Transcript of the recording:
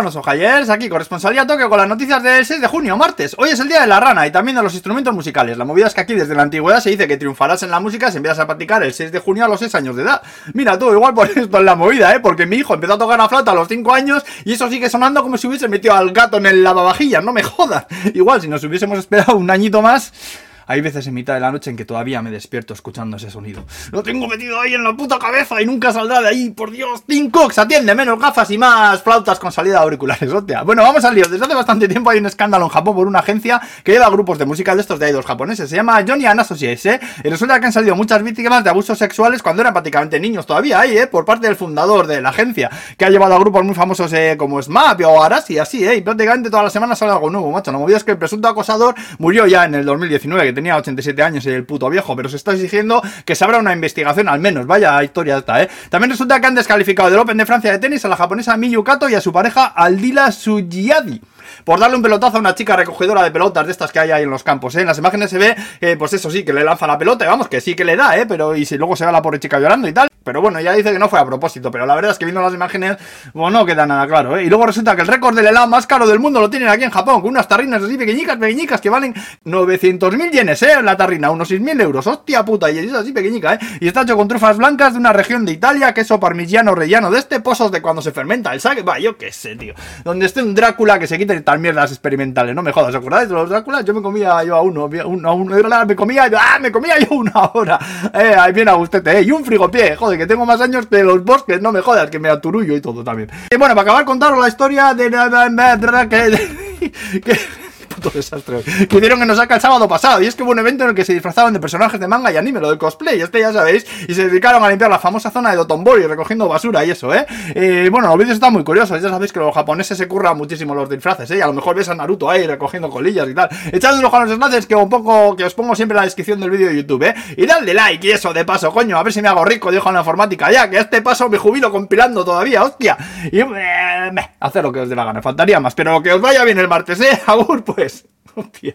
Buenos ojallers, aquí corresponsalía toque con las noticias del 6 de junio, martes. Hoy es el día de la rana y también de los instrumentos musicales. La movida es que aquí desde la antigüedad se dice que triunfarás en la música si empiezas a practicar el 6 de junio a los 6 años de edad. Mira tú, igual por esto en la movida, ¿eh? Porque mi hijo empezó a tocar la flauta a los 5 años y eso sigue sonando como si hubiese metido al gato en el lavavajillas, no me jodas. Igual si nos hubiésemos esperado un añito más... Hay veces en mitad de la noche en que todavía me despierto escuchando ese sonido. Lo tengo metido ahí en la puta cabeza y nunca saldrá de ahí. Por Dios, Tim Cox, atiende, menos gafas y más flautas con salida de auriculares. Hostia. Bueno, vamos al lío. Desde hace bastante tiempo hay un escándalo en Japón por una agencia que lleva grupos de música de estos de idols japoneses. Se llama Johnny and Associates, ¿eh? Y resulta que han salido muchas víctimas de abusos sexuales cuando eran prácticamente niños todavía ahí, ¿eh? Por parte del fundador de la agencia, que ha llevado a grupos muy famosos eh, como SMAP o Arashi, así, ¿eh? Y prácticamente todas las semanas sale algo nuevo, macho. La movida es que el presunto acosador murió ya en el 2019, que tenía 87 años el puto viejo, pero se está exigiendo que se abra una investigación al menos. Vaya historia esta, ¿eh? También resulta que han descalificado del Open de Francia de tenis a la japonesa Miyu Kato y a su pareja Aldila Sujiadi por darle un pelotazo a una chica recogedora de pelotas de estas que hay ahí en los campos, ¿eh? En las imágenes se ve, pues eso sí, que le lanza la pelota, y vamos, que sí que le da, ¿eh? Pero y si luego se ve a la pobre chica llorando y tal. Pero bueno, ya dice que no fue a propósito, pero la verdad es que viendo las imágenes, bueno, no queda nada claro, ¿eh? Y luego resulta que el récord del helado más caro del mundo lo tienen aquí en Japón, con unas tarrinas así pequeñicas, pequeñicas, que valen 900.000 yenes, ¿eh? La tarrina, unos 6.000 euros, hostia puta, y es así pequeñica, ¿eh? Y está hecho con trufas blancas de una región de Italia, queso parmigiano rellano de este, pozos de cuando se fermenta el saque, va, yo qué sé, tío. Donde esté un Drácula que se quite tal mierdas experimentales, no me jodas, ¿os acordáis de los Dráculas? Yo me comía yo a uno, uno, uno, me comía yo, ah, me comía yo una hora, eh, viene a gustete, eh, y un frigopié, joder, que tengo más años que los bosques, no me jodas, que me aturullo y todo también. Y bueno, para acabar contaros la historia de... que, que puto desastre que hicieron que nos saca el sábado pasado. Y es que hubo un evento en el que se disfrazaban de personajes de manga y anime, lo del cosplay, este ya sabéis, y se dedicaron a limpiar la famosa zona de Dotonbori, recogiendo basura y eso, ¿eh? eh bueno, los vídeos están muy curiosos, ya sabéis que los japoneses se curran muchísimo los disfraces, ¿eh? a lo mejor ves a Naruto ahí recogiendo colillas y tal. Echad un ojo a los enlaces que un poco, que os pongo siempre en la descripción del vídeo de YouTube, ¿eh? Y dadle like y eso, de paso, coño, a ver si me hago rico, dijo en la informática, ya, que a este paso me jubilo compilando todavía, hostia. Y, eh, hacer lo que os dé la gana, faltaría más, pero que os vaya bien el martes, ¿eh? Agur, pues. Hostia.